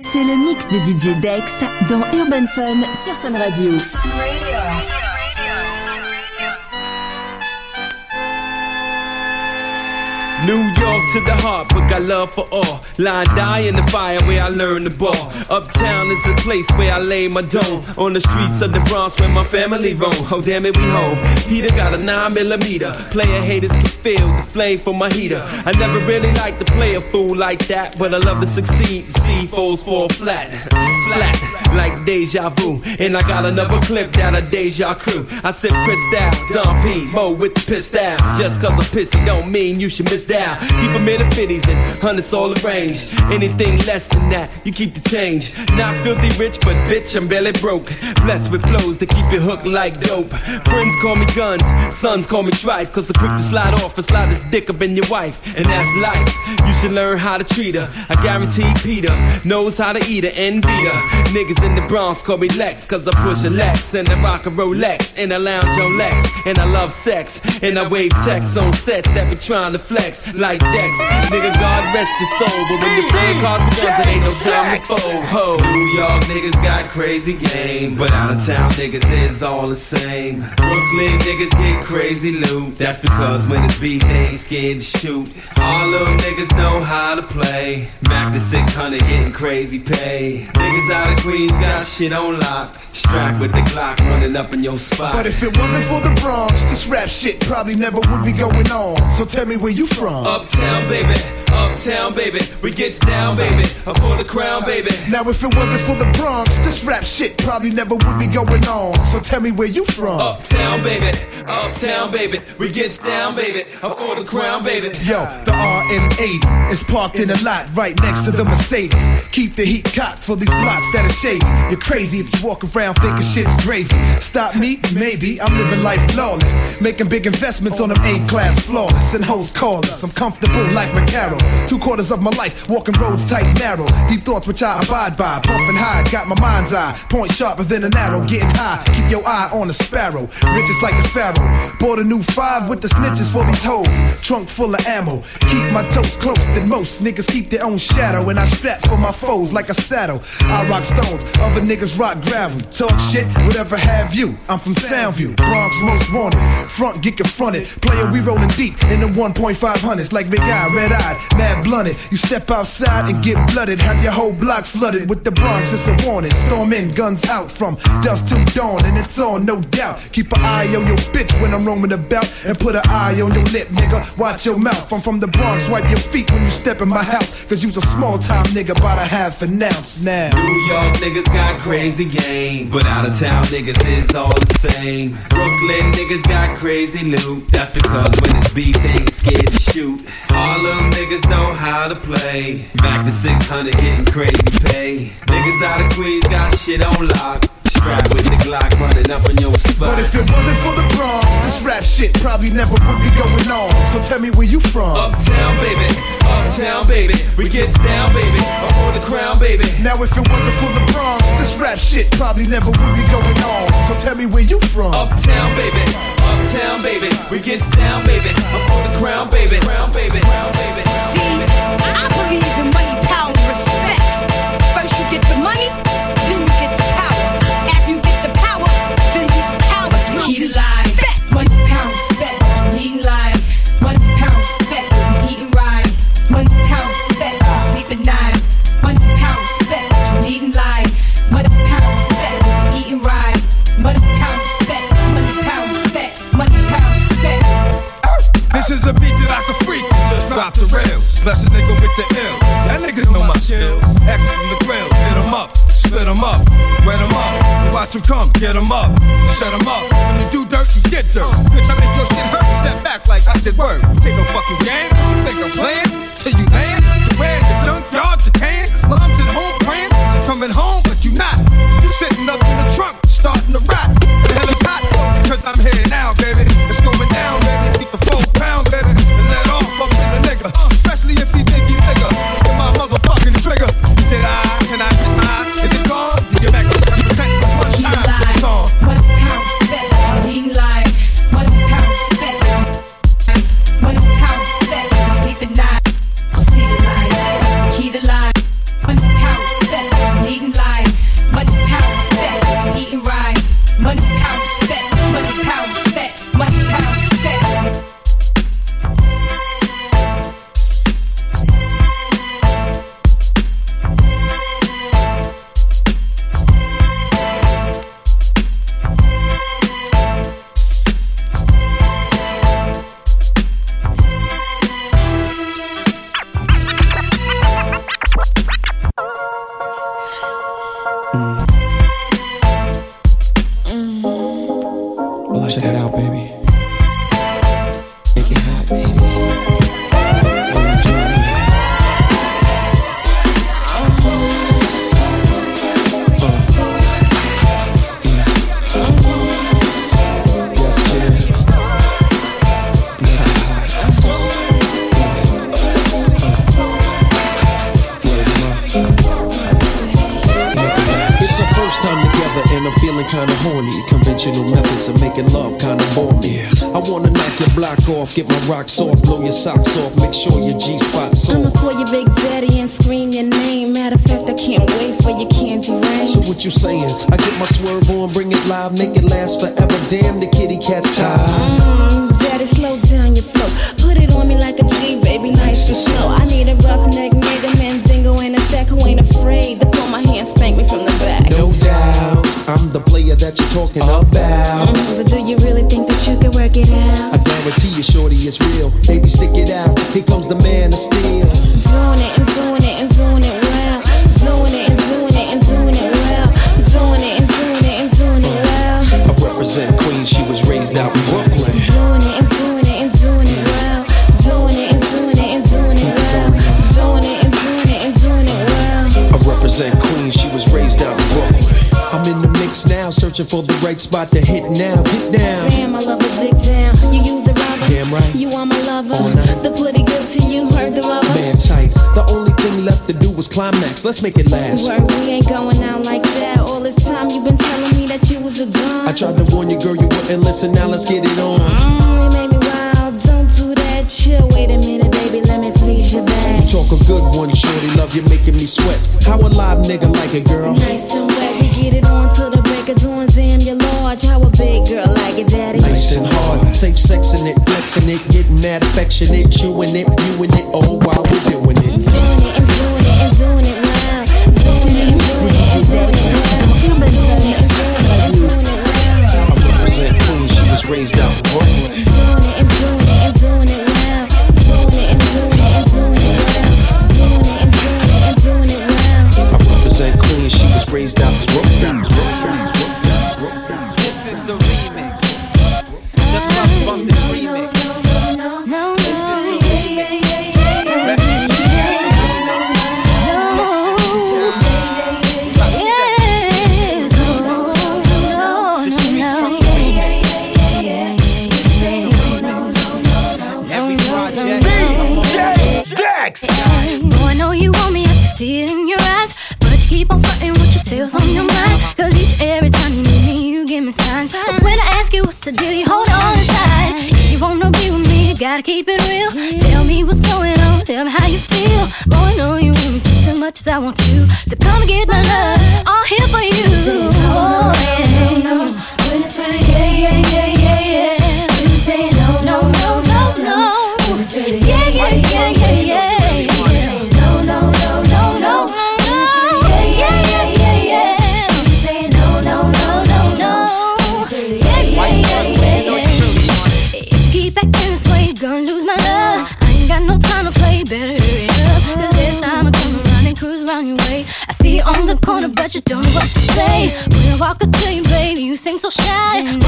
C'est le mix de DJ Dex dans Urban Fun sur Fun Radio. New York to the heart, but got love for all. Line die in the fire where I learned the ball. Uptown is the place where I lay my dome. On the streets of the Bronx where my family roam. Oh damn it, we home. Peter got a 9 millimeter. Player haters can feel the flame from my heater. I never really liked to play a fool like that, but I love to succeed. See foes fall flat, flat like deja vu. And I got another clip that a deja crew. I pissed out, Don P, Mo with the out. Just cause I'm pissy don't mean you should miss that. Keep them in the 50s and hundreds all arranged. Anything less than that, you keep the change. Not filthy rich, but bitch, I'm barely broke. Blessed with flows that keep you hooked like dope. Friends call me guns, sons call me trife. Cause I'm quick to slide off and slide this dick up in your wife. And that's life. You should learn how to treat her. I guarantee Peter knows how to eat her and beat her. Niggas in the Bronx call me Lex, cause I push a Lex and I rock a Rolex and I lounge on Lex. And I love sex and I wave text on sets that be trying to flex like Dex. Nigga, God rest your soul, but when friend calls for guns, it ain't no time to fold. Ho, New York niggas got crazy game, but out of town niggas is all the same. Brooklyn niggas get crazy loot. That's because when it's beat, they ain't scared to shoot. All little niggas know how to play. Mac to 600 getting crazy pay. Niggas out of Queens got shit on lock. Strapped with the Glock running up in your spot. But if it wasn't for the Bronx, this rap shit probably never would be going on. So tell me where you from. Uptown, baby. Uptown, baby. We gets down, baby. I'm for the crown, baby. Now if it wasn't for the Bronx, this rap shit probably never would be going on. So tell me where you from. Uptown, baby. Uptown, baby. We gets down, baby. I'm for the crown, baby. Yo, the RM80 is parked in a lot right next to the Mercedes. Keep the heat cocked for these blocks that are shady. You're crazy if you walk around thinking shit's gravy. Stop me? Maybe. I'm living life lawless. Making big investments on them A-class flawless. And hoes call us. I'm comfortable like Recaro. Two quarters of my life, walking roads tight, narrow. Deep thoughts which I abide by. Puffing high, got my mind's eye. Point sharper than an arrow. Getting high, keep your eye on the sparrow. Riches like the pharaoh. Bought a new five with the snitches for these hoes. Trunk full of ammo. Keep my toes close than most. Niggas keep their own shadow. And I strap for my foes like a saddle. I rock stones, other niggas rock gravel. Talk shit, whatever have you. I'm from Soundview, Bronx most wanted. Front get confronted. Player, we rolling deep in the 1.500s like big eye, red eyed, mad blunted. You step outside and get blooded. Have your whole block flooded with the Bronx. It's a warning. Storm in, guns out from dusk till dawn, and it's on, no doubt. Keep an eye on your bitch when I'm roaming about, and put an eye on your lip, nigga. Watch your mouth. I'm from the Bronx. Wipe your feet when you step in my house, cause you's a small time nigga, about a half an ounce now. New York niggas got crazy game, but out of town niggas is all the same. Brooklyn niggas got crazy loot. That's because when it's beef, they ain't scared to shoot. Harlem niggas know how to play. Back to 600 getting crazy pay. Niggas out of Queens got shit on lock. Strapped with the Glock running up on your spot. But if it wasn't for the Bronx, this rap shit probably never would be going on. So tell me where you from. Uptown, baby. Uptown, baby. We gets down, baby. Up for the crown, baby. Now if it wasn't for the Bronx, this rap shit probably never would be going on. So tell me where you from. Uptown, baby. Uptown, baby. We gets down, baby. Up for the crown, baby. Crown, baby. Crown, baby. Crown, baby. I believe in money, watch 'em come, get 'em up, shut 'em up. When you do dirt, you get dirt. Bitch, I make your shit hurt. Step back like I did work. Take no fucking game. What you saying? I get my swerve on, bring it live, make it last forever. Damn, the kitty cat's tired. Mm, daddy, slow down your flow. Put it on me like a G, baby, nice and slow. I need a rough neck nigga, Mandingo, and a sack who ain't afraid to pull my hand, spank me from the back. No doubt, I'm the player that you're talking about. Mm, but do you really think that you can work it out? I guarantee you, shorty, it's real. Searching for the right spot to hit now. Get down. Damn, I love a dick down. You use a rubber. Damn right. You are my lover. All night. The pretty good to you, heard the rubber. Man tight. The only thing left to do was climax. Let's make it last. Word, we ain't going out like that. All this time you've been telling me that you was a dumb. I tried to warn you, girl, you wouldn't listen. Now let's get it on. Mm, you made me wild. Don't do that. Chill. Wait a minute, baby. Let me please your back. Talk a good one, shorty. Love you making me sweat. How a live nigga like it, girl? Nice and wet. We get it on till the break of dawn. Damn, you're large. How a big girl like it, daddy. Nice and hard. Safe sexing it, flexing it, getting mad affectionate, chewing it, viewing it, all while we're doing it. And doing it and doing it well. Doing it and doing it doing it. Doing it. I represent Queens, she was raised out in Brooklyn. Doing it and doing it and doing it well. Doing it and doing it and doing it well. Doing it and doing it and doing it well. I represent Queens, she was raised out in on the corner, but you don't know what to say. When I walk up to you, baby, you seem so shy.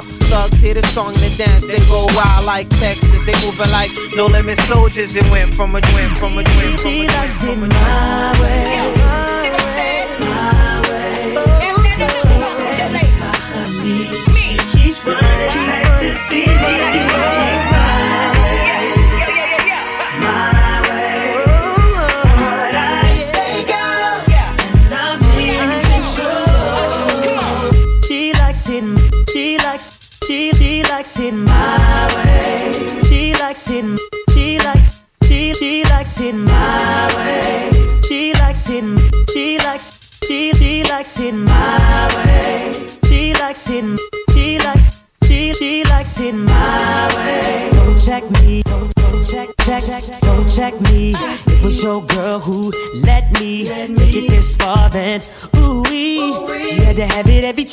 Destiny Child. Thugs hear the song and dance. They go wild like Texas. They moving like no limit soldiers. It went from a went from a went from a went from a my way. She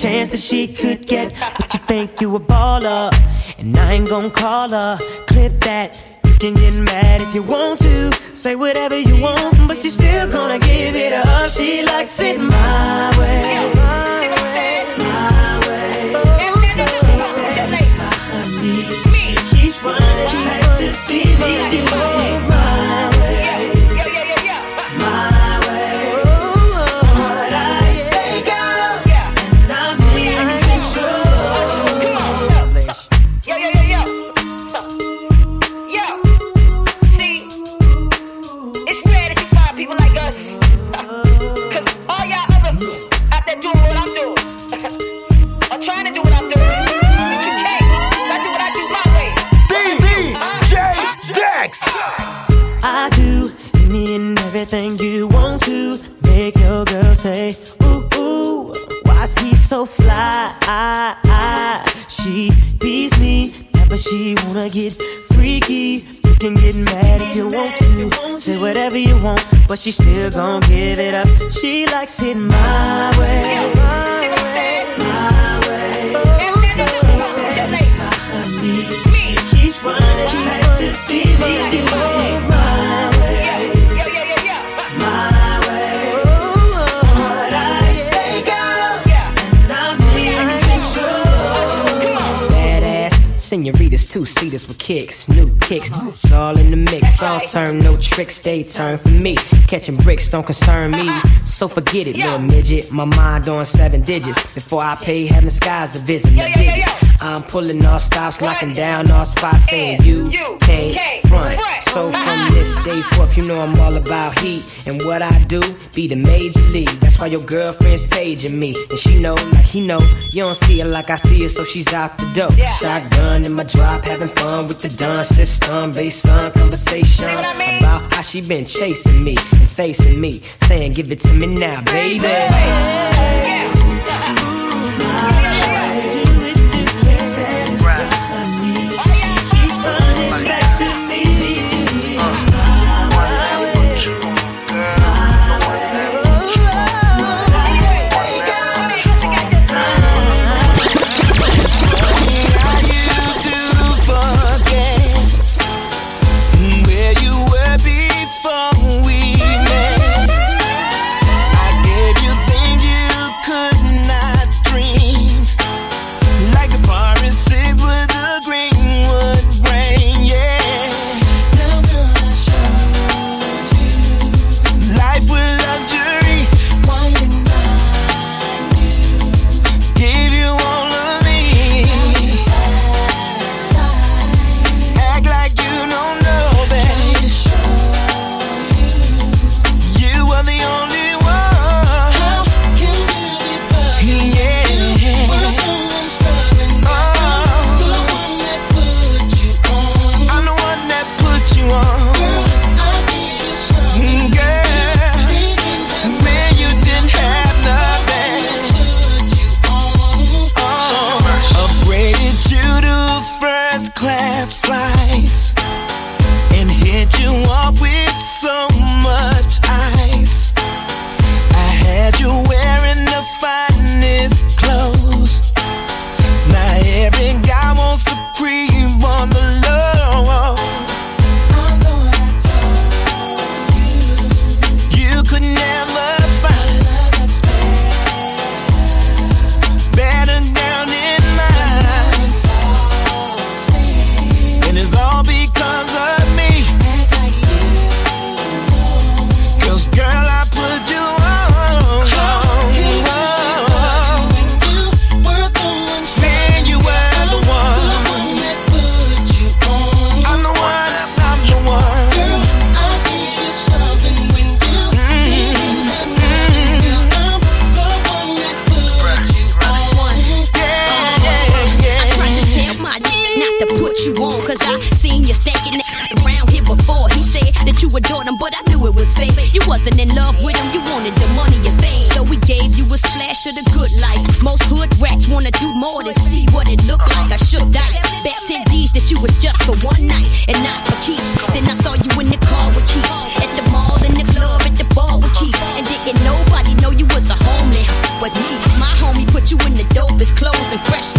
chance that she could get. But you think you a baller, and I ain't gon' call her. Clip that. You can get mad if you want to. Say whatever you want, but she's still gonna give it up. She likes it my way. Say whatever you want, but she still gon' give it up. She likes it my way, my way, my way. Satisfy me. She keeps running back to see me do it my way. Two seaters with kicks, new kicks, it's all in the mix. All turn, no tricks, they turn for me. Catching bricks don't concern me, so forget it, little midget. My mind on seven digits before I pay heaven skies to visit. me. visit. I'm pulling all stops, locking down all spots, saying you can't front. So from this day forth, you know I'm all about heat and what I do be the major league. That's why your girlfriend's paging me, and she know like he know. You don't see her like I see her, so she's out the door. Shotgun in my drop, having fun with the dun system, bass on conversation about how she been chasing me and facing me, saying give it to me now, baby. Where dash of the good life. Most hood rats wanna do more than see what it look like. I should die. Bet 10 D's that you was just for one night and not for keeps. Then I saw you in the car with Keith, At the mall, in the club, at the bar with Keith, And didn't nobody know you was a homie. But me, my homie put you in the dopest clothes and fresh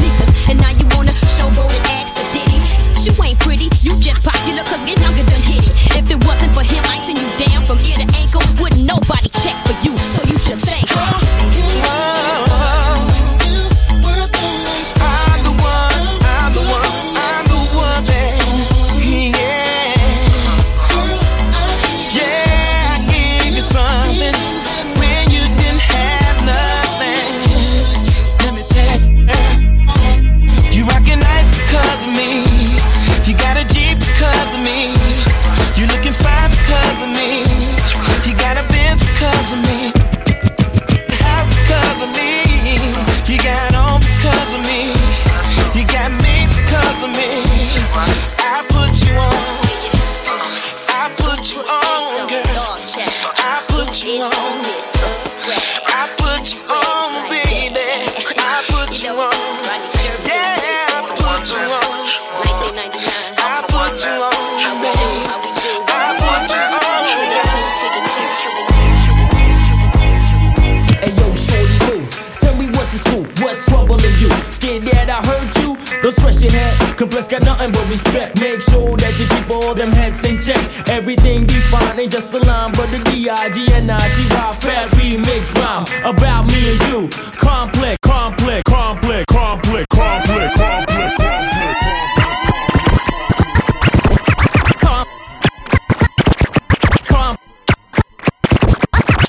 flex and check everything defined. Ain't just a line, but the D-I-G-N-I-T-Y fat remix rhyme about me and you. Complex, complex, complex, complex, complex, complex.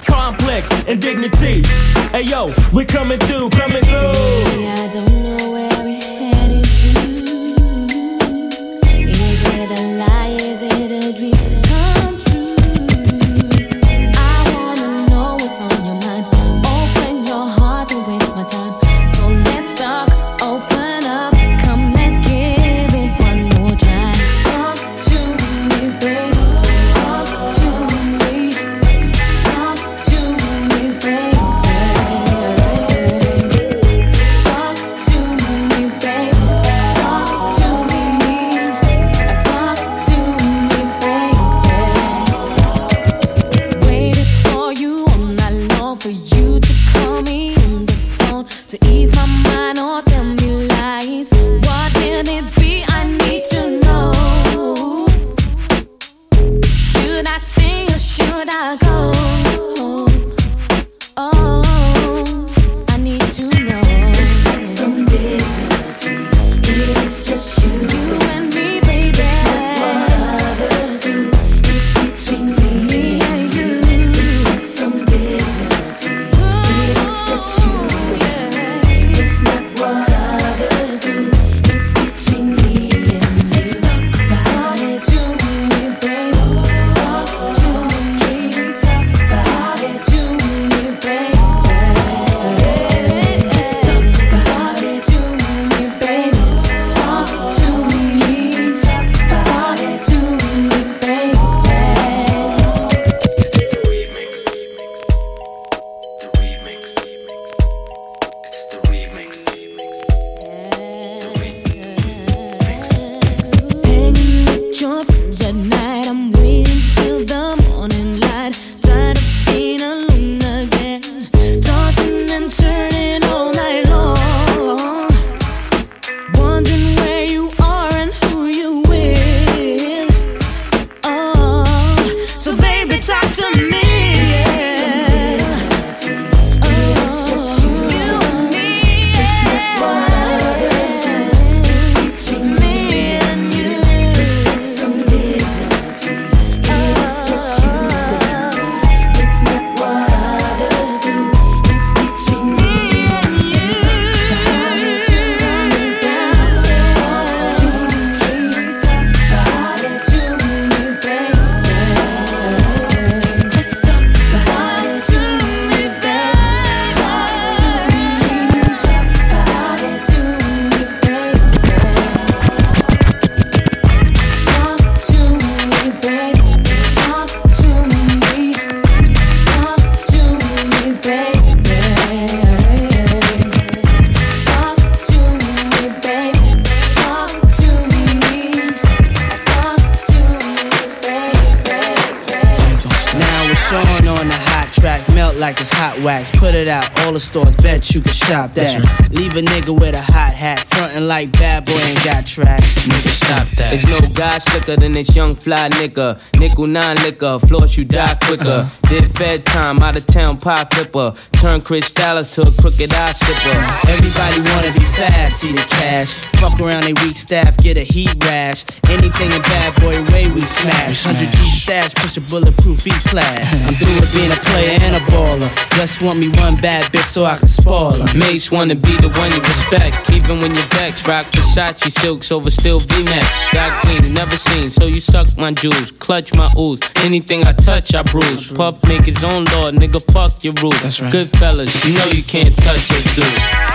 Complex indignity. Hey yo, we coming through ain't got tracks. Nigga, stop that. There's no guy slicker than this young fly nigga. Nickel nine liquor, floss you die quicker. Uh-huh. Did fed time, out of town pie flipper. Turn Chris Dallas to a crooked eye sipper. Everybody wanna be fast, see the cash. Fuck around they weak staff, get a heat rash. Anything in bad boy way we smash. 100 deep stash, push a bulletproof E class. I'm through with being a player and a baller. Just want me one bad bitch so I can spoil her. Mase wanna be the one you respect, even when you're vexed. Rock Versace silks over still V-Max. Got clean, never seen, so you suck my jewels, clutch my ooze. Anything I touch, I bruise. Puff make his own law, nigga, fuck your rules. That's right. Good fellas, you know you can't touch us, dude.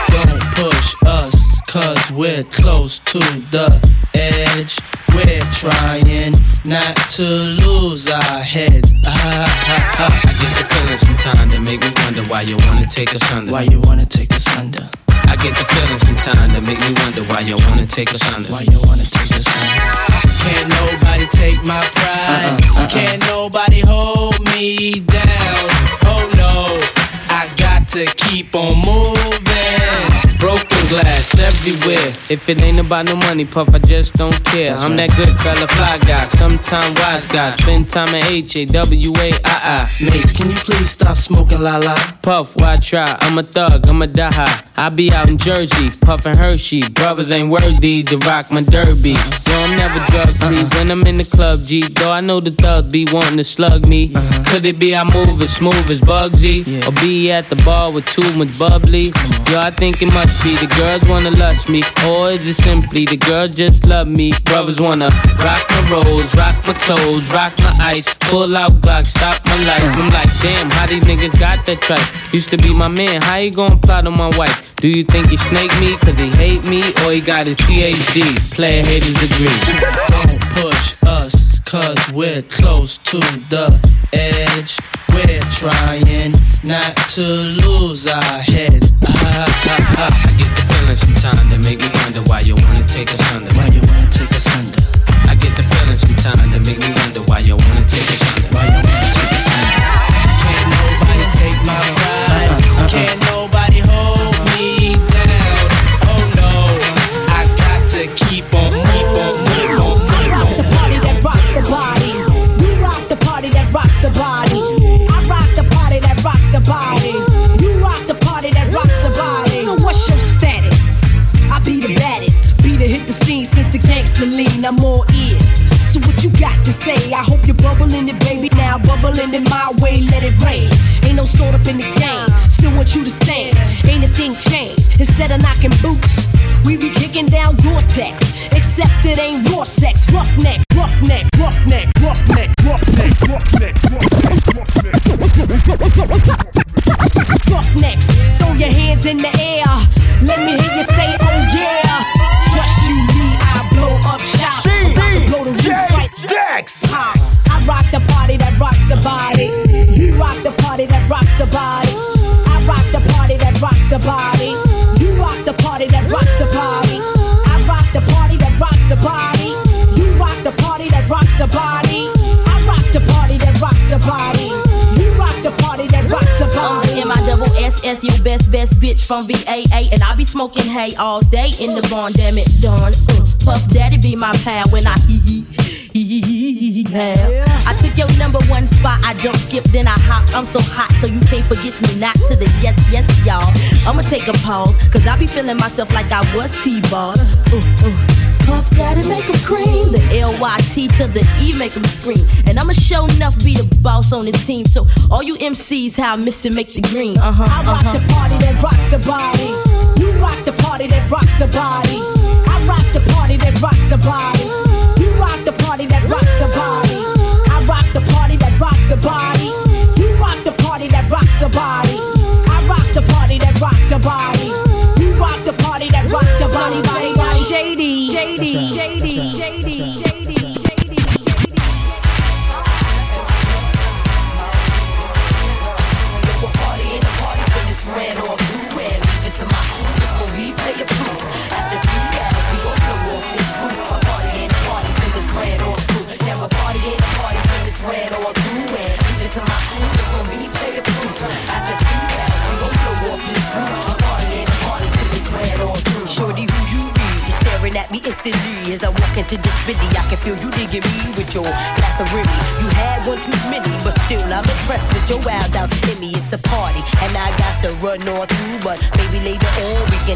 Don't push us, cause we're close to the edge. We're trying not to lose our heads. Ah, ah, ah. I get the feeling sometimes that make me wonder why you wanna take us under. Why you wanna take us under? I get the feeling sometimes that make me wonder why you wanna take us under. Why you wanna take us under? Can't nobody take my pride. Uh-uh, uh-uh. Can't nobody hold me down. I got to keep on moving. Broken glass everywhere. If it ain't about no money, puff, I just don't care. That's I'm right. that good fella, fly guy, sometime wise guy. Spend time at H A W A I I. Mase, can you please stop smoking la la? Puff, why try? I'm a thug, I'm a die high. I be out in Jersey, puffin' Hershey. Brothers ain't worthy to rock my derby. Yo, I'm never drug free uh-uh. when I'm in the club, G. Though I know the thugs be wanting to slug me. Uh-huh. Could it be I move as smooth as Bugsy? Or be at the bar with too much bubbly? Yo, I think it must be the girls wanna lust me. Or is it simply the girls just love me? Brothers wanna rock my rolls, rock my clothes, rock my ice, pull out Glock, stop my life. I'm like, damn, how these niggas got that tripe? Used to be my man, how he gon' plot on my wife? Do you think he snake me cause he hate me? Or he got his PhD, player haters degree? Don't push us, cause we're close to the edge. We're trying not to lose our heads. I get the feeling sometimes that make me wonder why you wanna take us under. Why you wanna take us under? I get the feeling sometimes that make me wonder why you wanna take us under. Why you wanna take us under? Can't nobody take my pride. Uh-huh. Can't Sort up in the game. Still want you to stand. Ain't a thing changed. Instead of knocking boots, we be body. I rock the party that rocks the body. You rock the party that rocks the body. M I double S S, your best best bitch from VAA, and I be smoking hay all day in the barn. Damn it, done. Uh, Puff Daddy be my pal when I hee hee pal. I took your number one spot. I don't skip, then I hop. I'm so hot, so you can't forget me. Not to the yes yes y'all. I'ma take a pause, cause I be feeling myself like I was T-ball. Uh, uh. Puff Daddy make 'em cream. The L-Y-T to the E make 'em scream. And I'ma show enough be the boss on this team. So all you MCs, how I miss it, make the green. Uh-huh. I rock uh-huh. the party that rocks the body. You rock the party that rocks the body. I rock the party that rocks the body. You rock the party that rocks the body. I rock the party that rocks the body. You rock the party that rocks the body.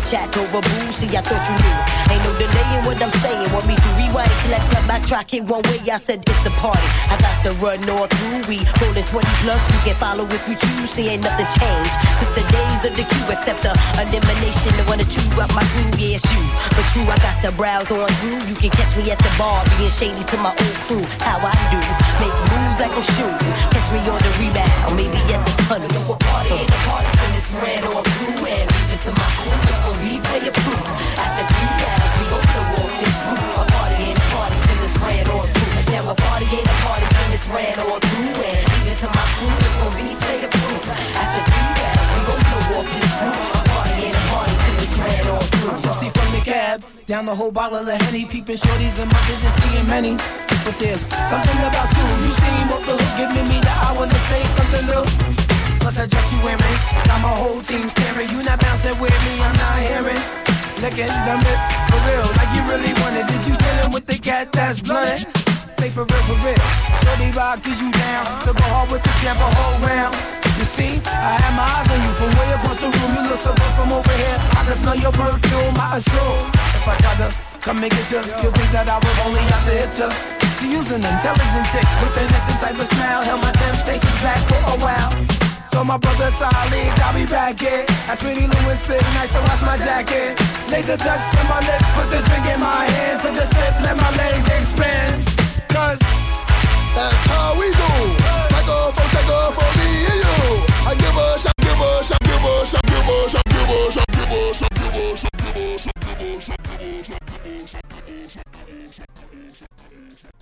Chat over boo. See, I thought you knew. Ain't no delay in what I'm saying. Want me to rewind, select up, my track it one way. I said it's a party. I got to run on through. We rolling 20 plus. You can follow if you choose. See, ain't nothing changed since the days of the queue, except the elimination. The one to chew up my crew, yeah, it's you. But true, I got to browse on through. You can catch me at the bar, being shady to my old crew. How I do, make moves like I'm shooting. Catch me on the rebound, maybe at the tunnel. So a party ain't a party till it's red or blue. And leave it to my crew, it's gon' replay a proof. After three rounds, we gon' to walk this group. A party ain't a party till it's red or blue. Now a party ain't a party till it's red or blue. And it to my crew, it's gon' replay a proof. After three rounds, we gon' to walk this group. A party ain't a party till it's red or blue. I'm tipsy from the cab, down the whole bottle of Henny, peeping shorties in my business, seeing many. But there's something about you, you seem off the hook, giving me the I wanna say something new. I dress you wearing, got my whole team staring. You not bouncing with me, I'm not hearing. Licking them lips, for real, like you really wanted. Is you dealing with the cat that's blunt? Say for real, for real. Shorty rock, is you down? To go hard with the camp a whole round. You see, I had my eyes on you from way across the room. You look so good from over here. I can smell your perfume, I assure. If I to come and get you, you'll think that I was only out to hit you. She use an intelligent chick with an innocent type of smile. Held my temptations back for a while. So my brother Charlie got me back here. That's Pretty Louis fit nice to wash my jacket. Laid the dust to my lips, put the drink in my hand. Took a sip, let my legs expand. Cause that's how we do. Take off, take off for me and you. I give a shot, give a shot, give a shot, give a shot, give a shot, give a shot, give a shot, give a shot, give a shot, give a shot, give a shot, give a shot, give a shot.